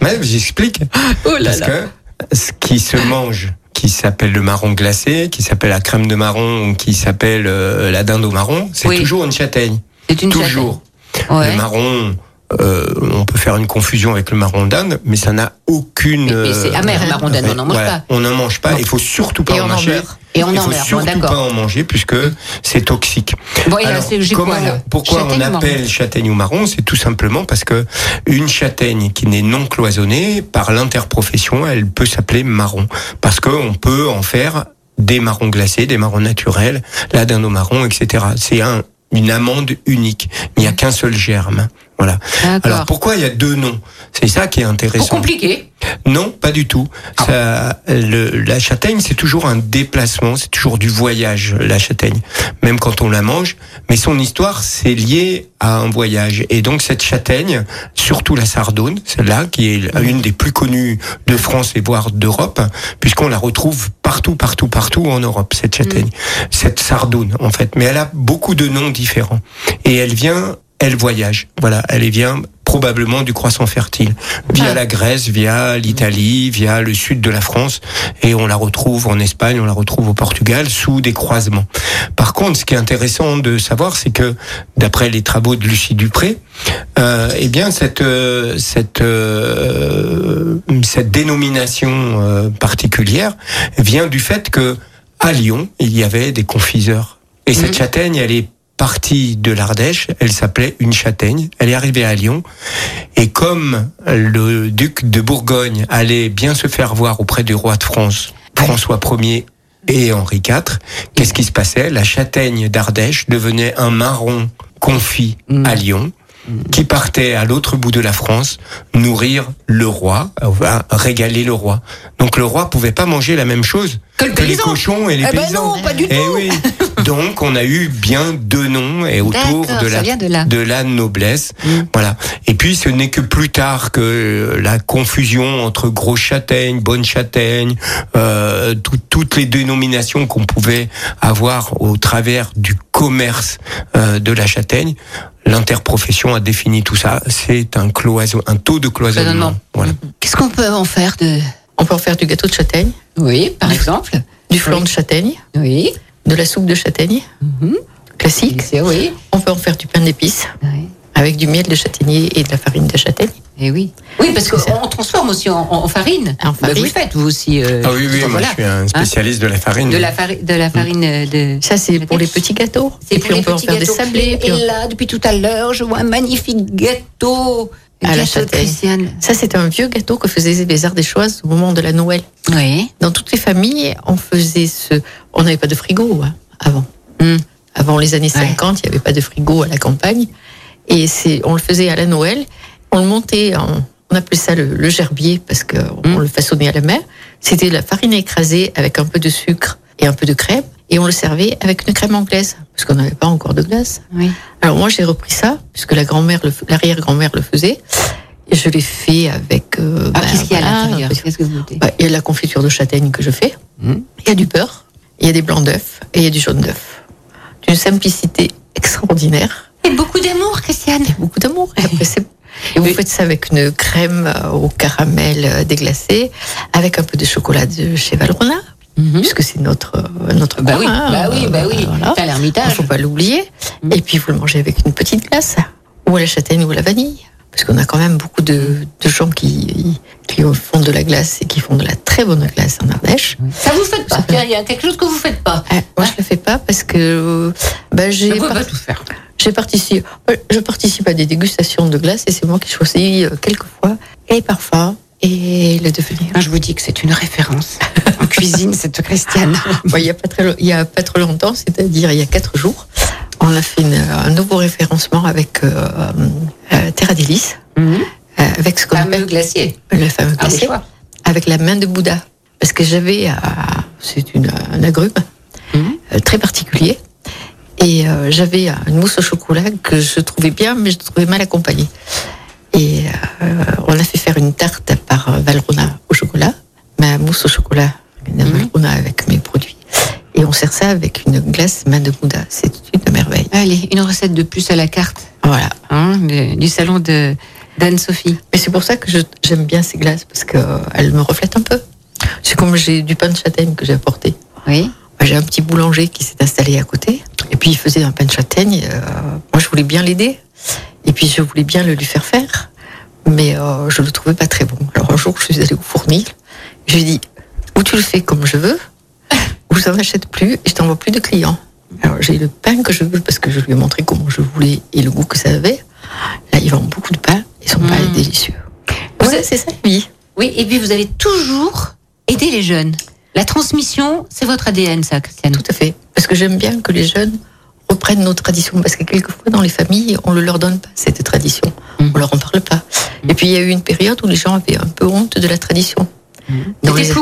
mais j'explique Oh parce là. que ce qui se mange qui s'appelle le marron glacé, qui s'appelle la crème de marron, ou qui s'appelle euh, la dinde au marron, c'est Oui. toujours une châtaigne. C'est une toujours. châtaigne. Ouais. Le marron, euh, on peut faire une confusion avec le marron d'Inde, mais ça n'a aucune. Mais- mais c'est euh, amer, le marron d'Inde, on n'en mange voilà, pas. On n'en mange pas. Il faut surtout pas Et en manger. meurt. Et on Il en faut meurt, surtout pas en manger puisque c'est toxique. Bon, Alors, comment- quoi, là pourquoi Châtaigne on ou appelle châtaigne ou marron? C'est tout simplement parce que une châtaigne qui n'est non cloisonnée, par l'interprofession, elle peut s'appeler marron. Parce qu'on peut en faire des marrons glacés, des marrons naturels, la dinde au marron, etc. C'est un, une amande unique. Il n'y a qu'un seul germe. Voilà. Alors pourquoi il y a deux noms? C'est ça qui est Pour intéressant. compliquer. Non, pas du tout. Ah. Ça, le, la châtaigne, c'est toujours un déplacement, c'est toujours du voyage, la châtaigne, même quand on la mange. Mais son histoire, c'est lié à un voyage. Et donc cette châtaigne, surtout la Sardone, celle-là, qui est une des plus connues de France et voire d'Europe, puisqu'on la retrouve partout, partout, partout en Europe, cette châtaigne, cette Sardone, en fait. Mais elle a beaucoup de noms différents. Et elle vient elle voyage. Voilà, elle vient probablement du croissant fertile, via Ah. la Grèce, via l'Italie, via le sud de la France, et on la retrouve en Espagne, on la retrouve au Portugal sous des croisements. Par contre, ce qui est intéressant de savoir, c'est que d'après les travaux de Lucie Dupré, euh, eh bien cette euh, cette euh, cette dénomination euh, particulière vient du fait que à Lyon, il y avait des confiseurs. Et cette Mhm. châtaigne, elle est partie de l'Ardèche, elle s'appelait une châtaigne, elle est arrivée à Lyon, et comme le duc de Bourgogne allait bien se faire voir auprès du roi de France, François Ier et Henri IV, qu'est-ce qui se passait? La châtaigne d'Ardèche devenait un marron confit à Lyon, qui partait à l'autre bout de la France nourrir le roi, régaler le roi. Donc le roi pouvait pas manger la même chose Que le les cochons et les Eh ben paysans. non, pas du Eh tout. oui. [laughs] Donc on a eu bien deux noms et autour de la de là. de la noblesse. Voilà. Et puis ce n'est que plus tard que euh, la confusion entre grosse châtaigne, bonne châtaigne, euh, tout- toutes les dénominations qu'on pouvait avoir au travers du commerce euh, de la châtaigne, l'interprofession a défini tout ça. C'est un cloison, un taux de cloisonnement. Cloisonnement. Voilà. Qu'est-ce qu'on peut en faire de. On peut en faire du gâteau de châtaigne, Oui, par exemple. du flan de châtaigne, Oui. de la soupe de châtaigne, Mhm. classique. Oui. On peut en faire du pain d'épices Oui. avec du miel de châtaignier et de la farine de châtaigne. Et oui. Oui, parce qu'on transforme aussi en, en farine. En Bah, farine. vous le faites, vous aussi. euh, Ah oui, oui, moi voilà. je suis un spécialiste de la farine. De la, fari- de la farine euh, de. Ça, c'est pour les petits gâteaux. C'est Et pour puis les on peut en petits faire gâteaux. des sablés. puis Et là, depuis tout à l'heure, je vois un magnifique gâteau à la Gâteau châtaigne. Ça, c'était un vieux gâteau que faisaient les Ardéchoises au moment de la Noël. Oui. Dans toutes les familles, on faisait ce. On n'avait pas de frigo hein, avant. Hmm. Avant les années Ouais. 50, il n'y avait pas de frigo à la campagne. Et c'est, on le faisait à la Noël. On le montait, en- on appelait ça le, le gerbier parce qu'on Mm. le façonnait à la main. C'était la farine écrasée avec un peu de sucre et un peu de crème. Et on le servait avec une crème anglaise parce qu'on n'avait pas encore de glace. Oui. Alors moi j'ai repris ça puisque la grand-mère, l'arrière-grand-mère le faisait. Et je l'ai fait avec. euh, Ah, ben, qu'est-ce qu'il y a à voilà, l'intérieur avec- Qu'est-ce que vous mettez bah, Il y a de la confiture de châtaigne que je fais. Mhm. Il y a du beurre, il y a des blancs d'œufs et il y a du jaune d'œuf. D'une simplicité extraordinaire Et beaucoup d'amour, Christiane. et beaucoup d'amour. Et, après, c'est- et vous Oui. faites ça avec une crème au caramel euh, déglacé, avec un peu de chocolat de chez Valrhona, Mhm. puisque c'est notre, euh, notre Bah coin, oui, hein, bah oui, bah oui. voilà. Il l'ermitage. faut pas l'oublier. Mhm. Et puis vous le mangez avec une petite glace, ou à la châtaigne ou à la vanille. Parce qu'on a quand même beaucoup de, de gens qui, qui font de la glace et qui font de la très bonne glace en Ardèche. Ça vous faites pas. Il y a quelque chose que vous faites pas. Ah, moi, je le fais pas parce que euh, bah, j'ai Vous pas tout faire. j'ai participé, je participe à des dégustations de glace et c'est moi qui choisis euh, quelquefois les parfums et le devenir. Moi, je vous dis que c'est une référence [laughs] en cuisine, cette Christiane. [laughs] Il y a pas très, lo- il y a pas trop longtemps, c'est-à-dire il y a quatre jours, on a fait une- un nouveau référencement avec euh, euh, Terra Délice, Mhm. euh, avec ce qu'on Fameux appelle glacier. le fameux Ah, glacier, avec la main de Bouddha, parce que j'avais, euh, c'est une un agrume Mhm. très particulier. Et j'avais une mousse au chocolat que je trouvais bien, mais je trouvais mal accompagnée. Et euh, on a fait faire une tarte par euh, Valrhona au chocolat, ma mousse au chocolat de Mhm. Valrhona avec mes produits. Et on sert ça avec une glace main de Bouddha. C'est une merveille. Allez, une recette de plus à la carte Voilà. hein, du salon de d'Anne-Sophie. Et c'est pour ça que j'aime bien ces glaces, parce qu'elles me reflètent un peu. C'est comme j'ai du pain de châtaigne que j'ai apporté. Oui. J'ai un petit boulanger qui s'est installé à côté. Et puis il faisait un pain de châtaigne. euh, moi, je voulais bien l'aider. Et puis je voulais bien le lui faire faire. Mais euh, je le trouvais pas très bon. Alors un jour, je suis allée au fournil. Je lui ai dit, ou tu le fais comme je veux, [laughs] ou je n'en achète plus et je t'envoie plus de clients. Alors j'ai le pain que je veux parce que je lui ai montré comment je voulais et le goût que ça avait. Là, ils vendent beaucoup de pain et son pain Mm. est délicieux. Ouais, êtes- c'est ça, oui. Oui, et puis vous allez toujours aider les jeunes. La transmission, c'est votre ADN, ça, Christiane. Tout à fait. Parce que j'aime bien que les jeunes reprennent nos traditions. Parce que quelquefois, dans les familles, on ne leur donne pas cette tradition. Mhm. On leur en parle pas. Et puis, il y a eu une période où les gens avaient un peu honte de la tradition. Dans C'était les-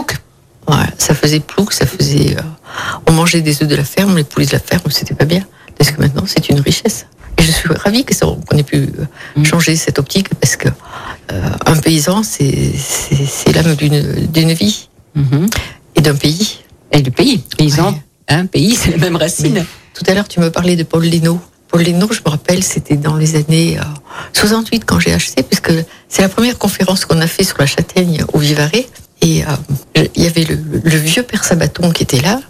ça faisait plouc, ça faisait. euh, on mangeait des œufs de la ferme, les poulets de la ferme, c'était pas bien. Parce que maintenant, c'est une richesse. Et je suis ravie que ça, qu'on ait pu euh, Mhm. changer cette optique parce que euh, un paysan, c'est, c'est, c'est l'âme d'une, d'une vie Mhm. et d'un pays. Et le pays. Paysan, Ouais. un pays, c'est la même racine. Tout à l'heure, tu me parlais de Paul Lénaud. Paul Lénaud, je me rappelle, c'était dans les années euh, 68 quand j'ai acheté, puisque c'est la première conférence qu'on a fait sur la châtaigne au Vivarais. Et euh, il y avait le, le vieux père Sabaton qui était là.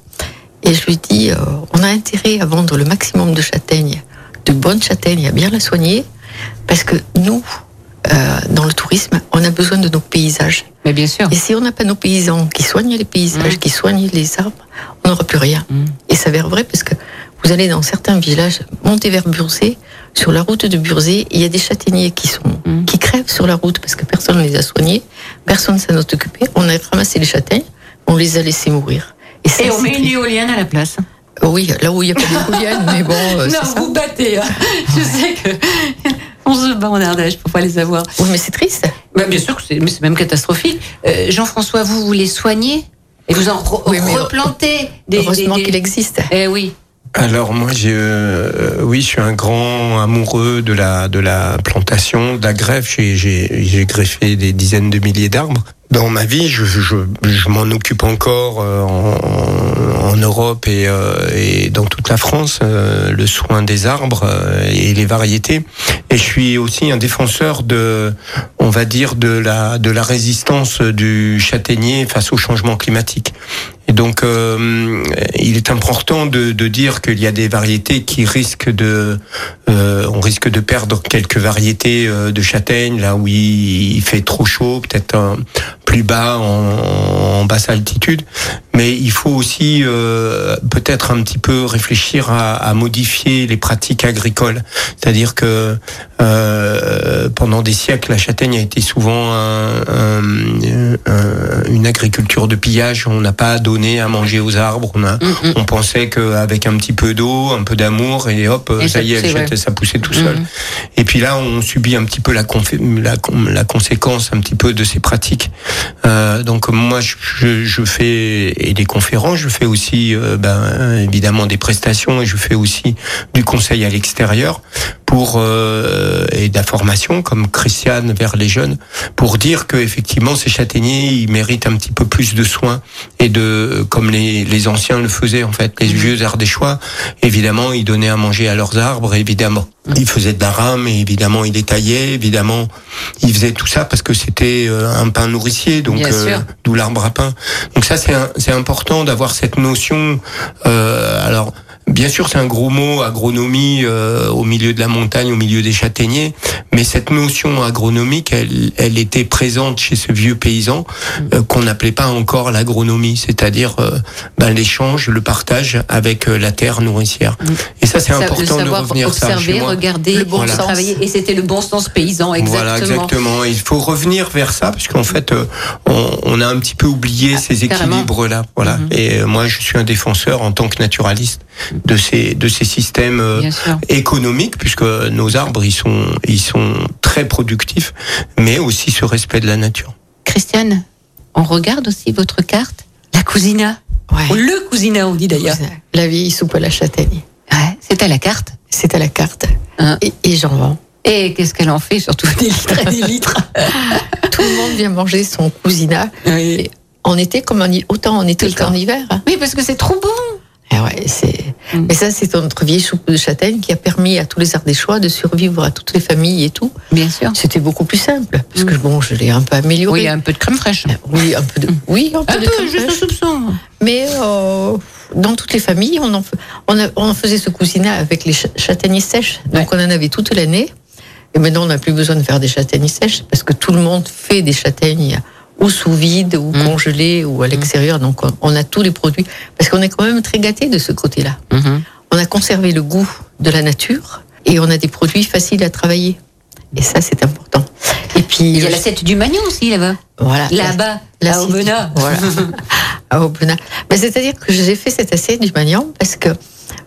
Et je lui dis, euh, on a intérêt à vendre le maximum de châtaignes, de bonnes châtaignes, à bien la soigner, parce que nous, euh, dans le tourisme, on a besoin de nos paysages. Mais bien sûr. Et si on n'a pas nos paysans qui soignent les paysages, Mm. qui soignent les arbres, on n'aura plus rien. Mm. Et ça s'avère vrai parce que vous allez dans certains villages, monter vers Burzé, sur la route de Burzé, il y a des châtaigniers qui sont Mm. qui crèvent sur la route parce que personne ne les a soignés, personne ne s'en est occupé. On a ramassé les châtaignes, on les a laissés mourir. ça, Et on met une éolienne à la place. Oui, là où il n'y a pas d'éolienne, [laughs] mais bon, euh, non, ça. vous battez. hein. Je sais que [laughs] on se bat en Ardèche pour pas les avoir. Oui, mais c'est triste. Bah, bien sûr que c'est, mais c'est même catastrophique. Euh, Jean-François, vous, vous les soignez? Et vous en re- Oui, replantez des. Heureusement des- qu'il existe. Eh oui. Alors moi, j'ai, euh, oui, je suis un grand amoureux de la de la plantation, de la greffe. J'ai greffé des dizaines de milliers d'arbres. Dans ma vie, je je, je m'en occupe encore euh, en, en Europe et, euh, et dans toute la France, euh, le soin des arbres euh, et les variétés. Et je suis aussi un défenseur de, on va dire, de la de la résistance du châtaignier face au changement climatique. Et donc, euh, il est important de, de dire qu'il y a des variétés qui risquent de, euh, on risque de perdre quelques variétés euh, de châtaignes là où il, fait trop chaud, peut-être plus bas en, en basse altitude. Mais il faut aussi euh, peut-être un petit peu réfléchir à, à modifier les pratiques agricoles. C'est-à-dire que euh, pendant des siècles, la châtaigne a été souvent un- un- un- une agriculture de pillage. On n'a pas donné à manger aux arbres. On, a, Mm, mm. on pensait qu'avec un petit peu d'eau, un peu d'amour, et hop, Et ça ça y est, poussait, ouais. ça poussait tout seul. Mhm. Et puis là, on subit un petit peu la, confé- la, la conséquence un petit peu de ces pratiques. Euh, donc moi, je, je, je fais et des conférences, je fais aussi euh, ben, évidemment des prestations et je fais aussi du conseil à l'extérieur pour euh, et de la formation comme Christiane vers les jeunes pour dire que effectivement ces châtaigniers ils méritent un petit peu plus de soins et de comme les, les anciens le faisaient en fait. Les vieux ardéchois évidemment ils donnaient à manger à leurs arbres évidemment. Ils faisaient de la rame et évidemment ils les taillaient évidemment. Ils faisaient tout ça parce que c'était euh, un pain nourricier donc euh, d'où l'arbre à pain. Donc ça c'est c'est important d'avoir cette notion euh, alors Bien sûr, c'est un gros mot, agronomie, euh, au milieu de la montagne, au milieu des châtaigniers, mais cette notion agronomique, elle, elle était présente chez ce vieux paysan euh, qu'on n'appelait pas encore l'agronomie, c'est-à-dire euh, ben, l'échange, le partage avec euh, la terre nourricière. Et ça, c'est Ça- important de revenir ça. observer, chez moi. regarder, Le bon voilà. sens. travailler. Et c'était le bon sens paysan, exactement. Voilà, exactement. Il faut revenir vers ça parce qu'en fait, euh, on, on a un petit peu oublié ces Ah, carrément. équilibres-là. Voilà. Mhm. Et moi, je suis un défenseur en tant que naturaliste de ces de ces systèmes euh, économiques, puisque nos arbres, ils sont ils sont très productifs, mais aussi ce respect de la nature. Christiane, on regarde aussi votre carte, la cousina. Ouais. Ou le cousina, on dit d'ailleurs. La vieille soupe à la châtaigne. Ouais, c'est à la carte. C'est à la carte. Hein. Et, et j'en vends. Et qu'est-ce qu'elle en fait Surtout? Des litres et des [laughs] litres. Tout le monde vient manger son cousina. oui. En été comme en autant en été Tout le qu'en hiver. hein. Oui, parce que c'est trop bon. Et ouais, c'est. Mm. Mais ça, c'est notre vieille soupe de châtaigne qui a permis à tous les Ardéchois de survivre à toutes les familles et tout. Bien sûr. C'était beaucoup plus simple parce que bon, je l'ai un peu Oui, amélioré. a un peu de crème fraîche. Oui, un peu de. Oui, un peu Un de peu, crème juste fraîche. soupçon. Mais euh, dans toutes les familles, on en, on, a- on en faisait ce cousinat avec les ch- châtaigniers sèches. Donc on en avait toute l'année. Et maintenant, on n'a plus besoin de faire des châtaignes sèches parce que tout le monde fait des châtaignes ou sous vide, ou Mm. congelées, ou à l'extérieur. Donc on, on a tous les produits. Parce qu'on est quand même très gâtés de ce côté-là. Mhm. On a conservé le goût de la nature et on a des produits faciles à travailler. Et ça, c'est important. Et puis, Il y a l'assiette du Magnon aussi là-bas. voilà, Là-bas, la à Aubenas. Voilà. [laughs] à Aubenas. Mais c'est-à-dire que j'ai fait cette assiette du Magnan parce que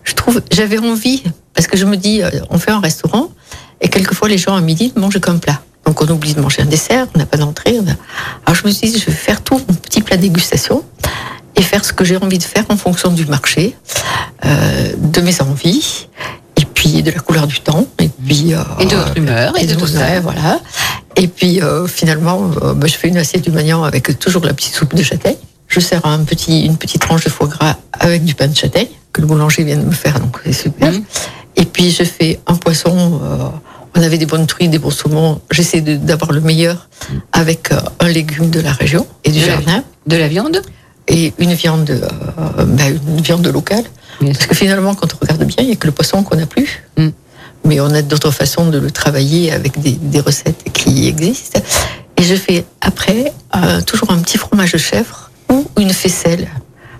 je trouve, j'avais envie, parce que je me dis, euh, on fait un restaurant et quelquefois les gens à midi ne mangent qu'un plat. Donc on oublie de manger un dessert, on n'a pas d'entrée. a- Alors je me suis dit, je vais faire tout mon petit plat dégustation et faire ce que j'ai envie de faire en fonction du marché, euh, de mes envies et puis de la couleur du temps et puis euh, Et de votre humeur et, de, tout ça. voilà. Et puis euh, finalement, euh, bah, je fais une assiette du Magnan avec toujours la petite soupe de châtaigne. Je sers un petit, une petite tranche de foie gras avec du pain de châtaigne que le boulanger vient de me faire, donc c'est super. Et puis je fais un poisson. euh, on avait des bonnes truites, des bons saumons. J'essaie d'avoir le meilleur avec euh, un légume de la région et du De la- jardin De la viande? Et une viande, euh, bah, une viande locale. Bien Parce que finalement, quand on regarde bien, il n'y a que le poisson qu'on n'a plus. Mm. Mais on a d'autres façons de le travailler avec des, des recettes qui existent. Et je fais après euh, toujours un petit fromage de chèvre ou une faisselle.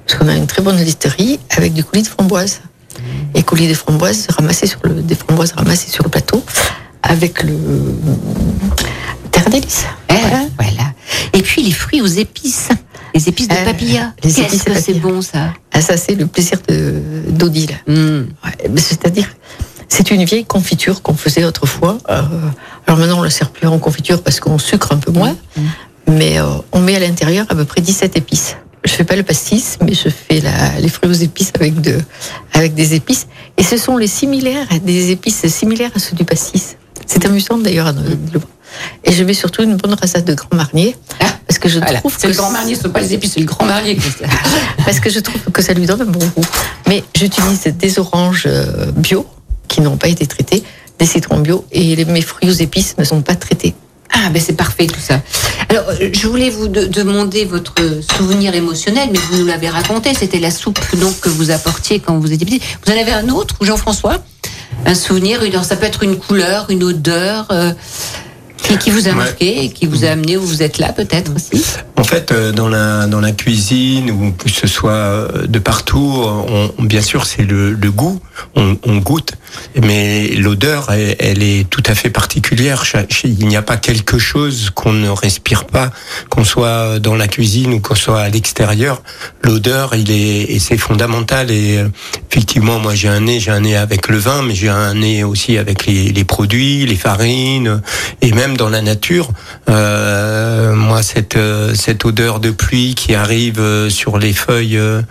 Parce qu'on a une très bonne listerie avec du coulis de framboise. Et coulis de framboise ramassés sur le, des framboises ramassées sur le plateau avec le terre délice. Eh, Voilà. voilà. Et puis les fruits aux épices. Les épices de Euh, papilla. les épices c'est bon ça Ah, ça, c'est le plaisir d'Odile. Mm. Ouais, C'est-à-dire, c'est une vieille confiture qu'on faisait autrefois. Euh, alors maintenant, on ne la sert plus en confiture parce qu'on sucre un peu moins. Mais euh, on met à l'intérieur à peu près 17 épices. Je fais pas le pastis, mais je fais la- les fruits aux épices avec, de, avec des épices. Et ce sont les similaires, des épices similaires à ceux du pastis. C'est amusant d'ailleurs. Et je mets surtout une bonne rasade de grand marnier. Ah, Parce que je Voilà. trouve que le grand marnier, ce sont pas les épices, c'est le grand marnier. [laughs] Parce que je trouve que ça lui donne un bon goût. Mais j'utilise des oranges euh, bio qui n'ont pas été traitées, des citrons bio et les- mes fruits aux épices ne sont pas traités. Ah, ben c'est parfait tout ça. Alors, euh, je voulais vous de- demander votre souvenir émotionnel, mais vous nous l'avez raconté. C'était la soupe donc que vous apportiez quand vous étiez petit. Vous en avez un autre, Jean-François? Un souvenir une- Ça peut être une couleur, une odeur. euh, Et qui vous a Ouais. marqué et qui vous a amené où vous êtes là peut-être aussi? En fait, euh, dans la dans la cuisine ou que ce soit de partout, on- bien sûr, c'est le, le goût. On, on goûte, mais l'odeur, elle, est tout à fait particulière. Il n'y a pas quelque chose qu'on ne respire pas, qu'on soit dans la cuisine ou qu'on soit à l'extérieur. L'odeur, il est c'est fondamental. Et euh, effectivement, moi, j'ai un nez, j'ai un nez avec le vin, mais j'ai un nez aussi avec les, les produits, les farines, et même dans la nature. Euh, moi, cette euh, cette odeur de pluie qui arrive euh, sur les feuilles euh,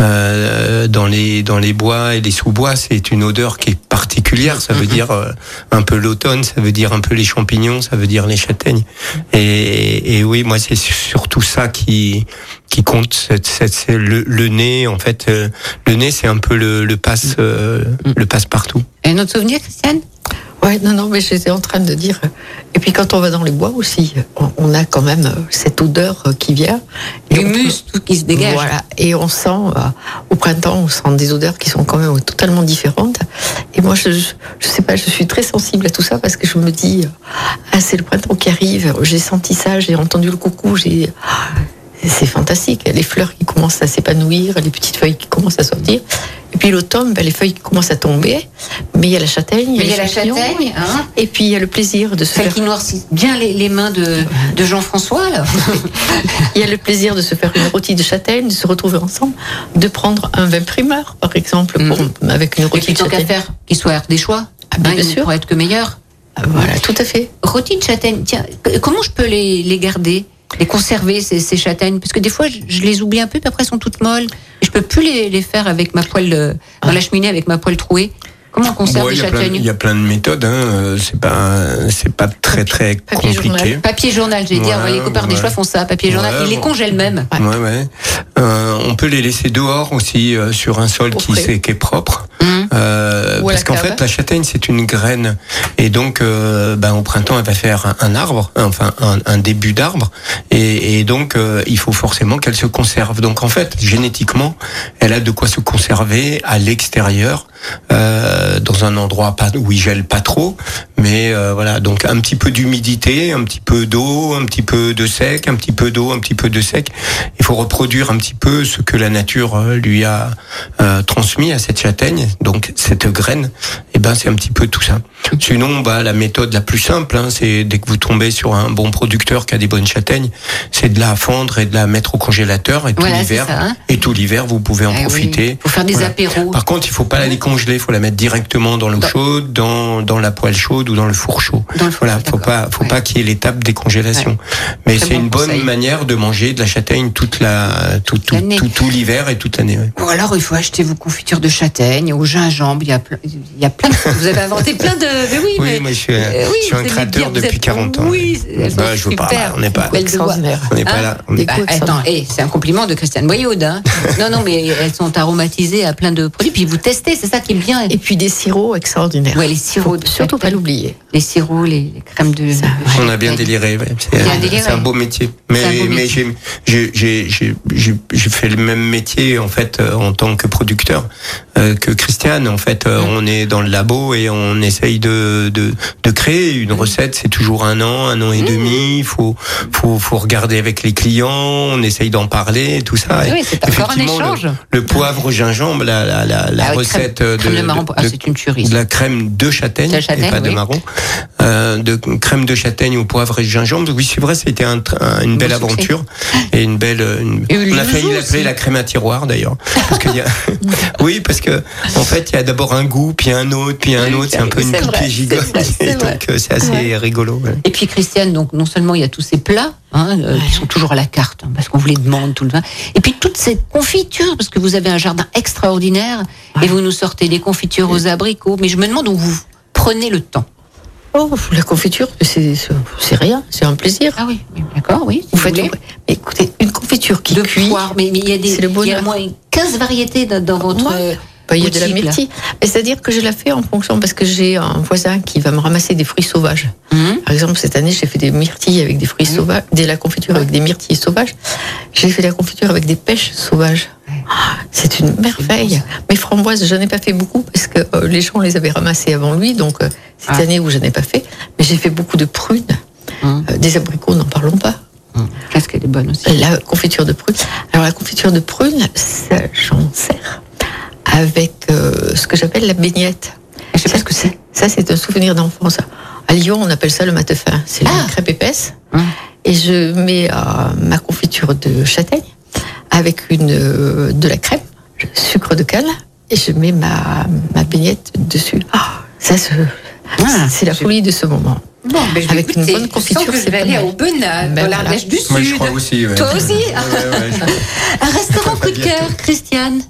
euh, dans les dans les bois et les sous-bois, c'est une odeur qui est particulière. Ça veut dire euh, un peu l'automne, ça veut dire un peu les champignons, ça veut dire les châtaignes. Et, et oui, moi, c'est surtout ça qui qui compte. C'est- le, le nez, en fait, euh, le nez, c'est un peu le, le passe euh, le passe partout. Et un autre souvenir, Christiane? Ouais, non, non, mais j'étais en train de dire. Et puis quand on va dans les bois aussi, on, on a quand même euh, cette odeur euh, qui vient. L'humus, tout qui se dégage. Voilà, et on sent, euh, au printemps, on sent des odeurs qui sont quand même totalement différentes. Et moi, je, je, je sais pas, je suis très sensible à tout ça parce que je me dis, euh, ah, c'est le printemps qui arrive, j'ai senti ça, j'ai entendu le coucou, j'ai. C'est fantastique, les fleurs qui commencent à s'épanouir, les petites feuilles qui commencent à sortir. Et puis l'automne, ben, les feuilles qui commencent à tomber, mais il y a la châtaigne, Mais il y a la châtaigne, hein et puis il y a le plaisir de se Celle faire qui noircit bien les, les mains de, de Jean-François. [laughs] Il y a le plaisir de se faire une rôtie de châtaigne, de se retrouver ensemble, de prendre un vin primeur, par exemple, pour, avec une Et rôtie puis de qu'à châtaigne. faire qu'il soit des choix, Ah, bien il sûr. pourrait être que meilleur. Ah, Voilà, tout à fait. Rôti de châtaigne, tiens, comment je peux les, les garder? Les conserver ces, ces châtaignes parce que des fois je, je les oublie un peu puis après elles sont toutes molles. Et je peux plus les, les faire avec ma poêle euh, dans la cheminée avec ma poêle trouée comment on conserve Ouais, châtaignes il y a plein de méthodes. Hein. euh, C'est pas c'est pas très très papier compliqué. journal. papier journal j'ai dit Ouais, les copains des choix font ça papier journal ils les congèlent même Ouais, ouais. Euh, on peut les laisser dehors aussi euh, sur un sol qui, qui est propre. Hum. Euh, parce qu'en fait, la châtaigne c'est une graine et donc euh, ben, au printemps elle va faire un, arbre, enfin un, un début d'arbre et, et donc euh, il faut forcément qu'elle se conserve. Donc en fait, génétiquement, elle a de quoi se conserver à l'extérieur, euh, dans un endroit pas, où il gèle pas trop, mais euh, voilà donc un petit peu d'humidité, un petit peu d'eau, un petit peu de sec, un petit peu d'eau, un petit peu de sec. Il faut reproduire un petit peu ce que la nature euh, lui a euh, transmis à cette châtaigne, donc cette graine. Et ben c'est un petit peu tout ça. Sinon, bah la méthode la plus simple, hein, c'est dès que vous tombez sur un bon producteur qui a des bonnes châtaignes, c'est de la fendre et de la mettre au congélateur et tout l'hiver. hein. Et tout l'hiver, vous pouvez en Eh oui. profiter. Faut faire des Voilà. apéros. Par contre, il faut pas la décongeler, il faut la mettre directement dans l'eau Dans- chaude, dans, dans la poêle chaude ou dans le four chaud. Dans le four voilà, faut pas, faut Ouais. pas qu'il y ait l'étape décongélation. Mais Très c'est bon une bonne manière de manger de la châtaigne toute la, tout, tout, L'année. tout, tout l'hiver et toute l'année. ouais. Ou alors il faut acheter vos confitures de châtaigne au gingembre il y a plein, il y a plein vous avez inventé plein de mais oui, Oui, mais moi je suis, un- Euh, oui, je suis un vous aimez créateur depuis êtes- 40 ans. oui, Bah, je veux pas, on n'est pas. Extraordinaire. on n'est pas Hein là. on est- Bah, attends, eh, c'est un compliment de Christiane Boyaude. Hein. non, non, mais elles sont aromatisées à plein de produits. Puis vous testez, c'est ça qui est bien. Et puis des sirops extraordinaires. Ouais, les sirops Surtout pas l'oublier. Les sirops, les, les crèmes de. Ça, On a bien déliré, ouais. c'est un beau métier. Mais, j'ai- fait le même métier en fait euh, en tant que producteur euh, que Christiane. En fait, Mm. euh, on est dans le labo et on essaye de de, de créer Mm. une recette. C'est toujours un an, un an et demi. Il faut faut faut regarder avec les clients. On essaye d'en parler, et tout ça. Oui, c'est encore un effectivement, le- échange. Le, poivre gingembre, la la la, la Ah oui, recette crème- de, crème de marron. De- c'est une tuerie. de la crème de châtaigne, De châtaigne, et pas de marron, euh, de crème de châtaigne au poivre et gingembre. Oui, c'est vrai, c'était un, un- une belle Bon succès. aventure et une belle. une- Et le on a failli l'appeler la crème à tiroir d'ailleurs, a. [laughs] oui, parce que en fait, il y a d'abord un goût, puis un autre, puis un autre. C'est un peu une poupée et vrai. [laughs] donc euh, c'est assez rigolo. ouais. Et puis Christiane, donc non seulement il y a tous ces plats hein, euh, qui sont toujours à la carte, hein, parce qu'on vous les demande tout le temps, et puis toute cette confiture, parce que vous avez un jardin extraordinaire, et vous nous sortez des confitures aux abricots, mais je me demande où vous prenez le temps. Oh, la confiture, c'est rien, c'est un plaisir. Ah oui, d'accord, oui. si Vous vous faites, mais écoutez, une confiture qui de cuit, poire, mais il y a des, il y a moins 15 variétés dans, dans votre. Ouais. Il y a de la. Mais c'est-à-dire que je la fais en fonction parce que j'ai un voisin qui va me ramasser des fruits sauvages. Hum. Par exemple, cette année, j'ai fait des myrtilles avec des fruits sauvages, de la confiture avec des myrtilles sauvages. J'ai fait la confiture avec des pêches sauvages. Ah, C'est une merveille. Mes framboises, je n'en ai pas fait beaucoup parce que euh, les gens les avaient ramassées avant lui, donc euh, cette Ah. année où je n'ai pas fait. Mais j'ai fait beaucoup de prunes. Hum. Euh, des abricots, n'en parlons pas. Qu'est-ce qu'elle est bonne aussi. La confiture de prune. Alors la confiture de prune, j'en sers avec euh, ce que j'appelle la baignette. Je sais pas ce que c'est. Ça, c'est un souvenir d'enfance. À Lyon, on appelle ça le matefin. C'est Ah. une crêpe épaisse. Hum. Et je mets euh, ma confiture de châtaigne avec une, euh, de la crème, sucre de canne, et je mets ma, ma baignette dessus. Ah, ça, se- Ah, c'est la folie de ce moment. Bon, ben, je vais Avec une bonne confiture, c'est aller à mal. Aubenas, Ben dans voilà. l'Ardèche du Moi, je Sud. crois aussi. ouais. Toi aussi Ouais, ouais, je- [laughs] Un restaurant coup de cœur, Christiane.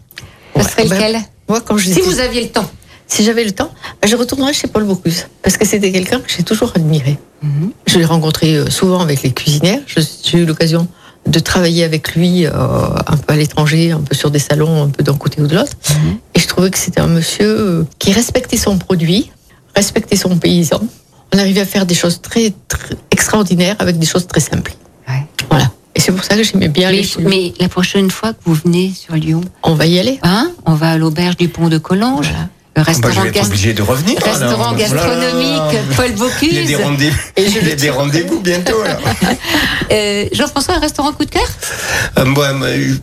Ouais, serait ben, lequel Moi, quand je Si vous aviez le temps. Si j'avais le temps, ben, je retournerais chez Paul Bocuse. Parce que c'était quelqu'un que j'ai toujours admiré. Mhm. Je l'ai rencontré euh, souvent avec les cuisinières. J'ai eu l'occasion de travailler avec lui euh, un peu à l'étranger, un peu sur des salons, un peu d'un côté ou de l'autre. Mhm. Et je trouvais que c'était un monsieur euh, qui respectait son produit, respectait son paysan. On arrivait à faire des choses très, très extraordinaires avec des choses très simples. Et c'est pour ça que j'aimais bien Mais, les lui. mais la prochaine fois que vous venez sur Lyon, On va y aller. hein, on va à l'auberge du Pont de Collonges, Voilà. Bah, je restaurant, vais être obligé de revenir. restaurant alors. gastronomique Paul Il y a des Bocuse. rendez-vous. [laughs] Il y a des rendez-vous bientôt. [laughs] Euh, Jean-François, un restaurant coup de cœur? Euh, moi,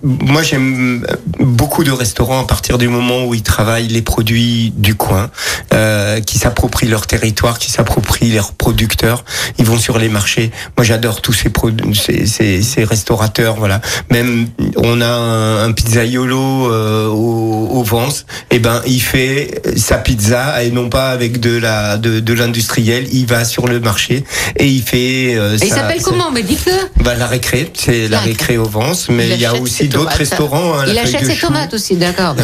moi, j'aime beaucoup de restaurants à partir du moment où ils travaillent les produits du coin, euh, qui s'approprient leur territoire, qui s'approprient leurs producteurs. Ils vont sur les marchés. Moi, j'adore tous ces, ces, ces, ces restaurateurs. Voilà. Même on a un, un pizzaiolo euh, au, au Vence. Et ben, il fait sa pizza et non pas avec de la de, de l'industriel. Il va sur le marché et il fait. euh, Et Il sa- s'appelle sa- comment Mais dites-le. bah, la récré, c'est la, Récré. au Vence, mais Il il, y a aussi d'autres restaurants. hein, Il achète de ses chou. tomates aussi, d'accord.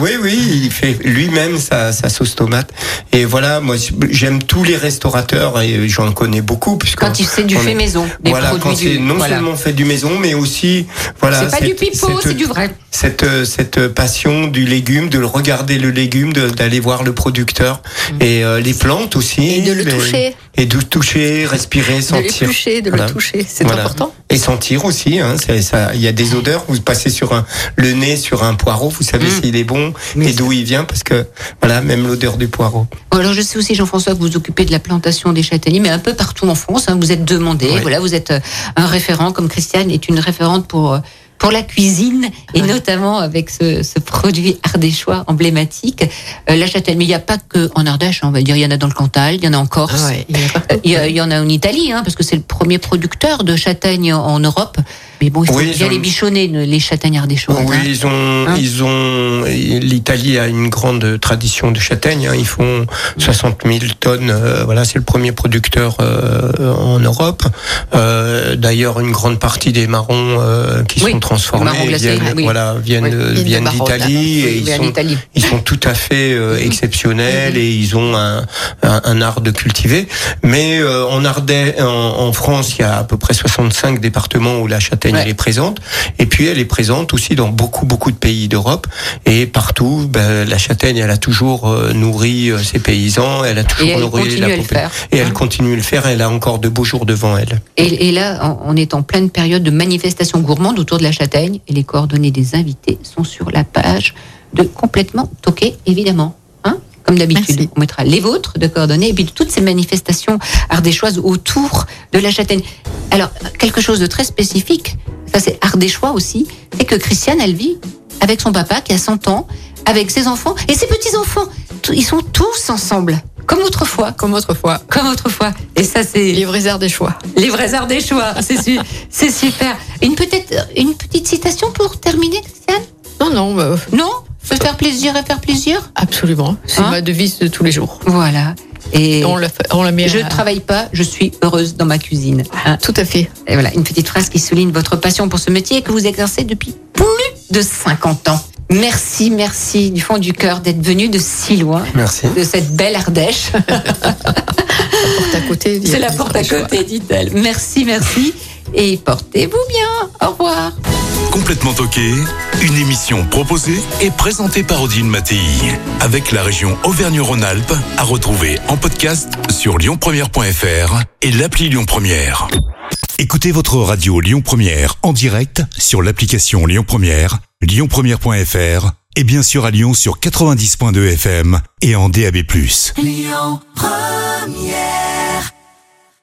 Oui, oui, il fait lui-même sa, sa sauce tomate. Et voilà, moi j'aime tous les restaurateurs et j'en connais beaucoup puisque Quand il c'est du fait est- maison, des Voilà, quand c'est non voilà. seulement fait du maison, mais aussi voilà. C'est pas cette- du pipeau, c'est du vrai. Cette cette passion du légume, de regarder le légume, de- d'aller voir le producteur et euh, les plantes aussi. Et de le les- toucher. Et de toucher, respirer, De sentir. l'éplucher, de Voilà. le toucher. C'est Voilà. important. Et sentir aussi, hein, ça. Il y a des odeurs. Vous passez sur un, le nez sur un poireau, vous savez Mm. s'il est bon Mais et d'où il vient, parce que voilà, même l'odeur du poireau. Alors je sais aussi Jean-François que vous vous occupez de la plantation des châtaigniers, mais un peu partout en France. hein, vous êtes demandé. Voilà, vous êtes euh, un référent, comme Christiane est une référente pour euh, pour la cuisine et notamment avec ce, ce produit ardéchois emblématique, euh, la châtaigne. Mais il n'y a pas que en Ardèche, hein, on va dire. Il y en a dans le Cantal, il y en a en Corse. Ah ouais, il y en a partout. Euh, y, en a en Italie, hein, parce que c'est le premier producteur de châtaignes en Europe. Mais bon, il faut Oui, bien ils ont- les bichonner, les châtaignes ardéchoises. Oui, hein. ils ont, Hein ils ont. L'Italie a une grande tradition de châtaignes. hein. Ils font 60 000 tonnes. euh, voilà, c'est le premier producteur euh, en Europe. Euh, D'ailleurs, une grande partie des marrons euh, qui Oui, sont transformés viennent, oui. voilà, viennent, viennent d'Italie et ils sont, ils sont tout à fait euh, exceptionnels et ils ont un, un, un art de cultiver. Mais euh, en Ardèche, en, en France, il y a à peu près 65 départements où la châtaigne Ouais. elle est présente. Et puis elle est présente aussi dans beaucoup beaucoup de pays d'Europe et partout. Ben, la châtaigne, elle a toujours euh, nourri euh, ses paysans. Elle a toujours Et nourri la population. Et elle Hein. continue à le faire. Elle a encore de beaux jours devant elle. Et, et là, on on est en pleine période de manifestation gourmande autour de la châtaigne. Et les coordonnées des invités sont sur la page de Complètement Toqué, évidemment. Comme d'habitude, on mettra les vôtres de coordonnées et puis toutes ces manifestations ardéchoises autour de la châtaigne. Alors, quelque chose de très spécifique, ça c'est ardéchois aussi, c'est que Christiane, elle vit avec son papa qui a 100 ans, avec ses enfants et ses petits-enfants. Ils sont tous ensemble, comme autrefois. Comme autrefois. Comme autrefois. Et ça, c'est Les vrais arts des choix. les vrais arts des choix. C'est su- c'est super. Une petite, une petite citation pour terminer, Christiane? Non, non, bah, Non Se faire plaisir et faire plaisir absolument. C'est Hein ma devise de tous les jours. Voilà. Et On la, on la met je à- ne travaille pas, je suis heureuse dans ma cuisine. Hein. Tout à fait. Et voilà, une petite phrase qui souligne votre passion pour ce métier que vous exercez depuis plus de 50 ans. Merci, merci du fond du cœur d'être venu de si loin, Merci. de cette belle Ardèche. [laughs] Porte à côté. C'est la porte à côté, dit-elle. Merci, merci. Et portez-vous bien. Au revoir. Complètement toqué, une émission proposée et présentée par Odile Mattei, avec la région Auvergne-Rhône-Alpes, à retrouver en podcast sur lyonpremière.fr et l'appli Lyon Première. Écoutez votre radio Lyon Première en direct sur l'application Lyon Première, lyonpremière.fr et bien sûr à Lyon sur 90.2 FM et en DAB+. Lyon Première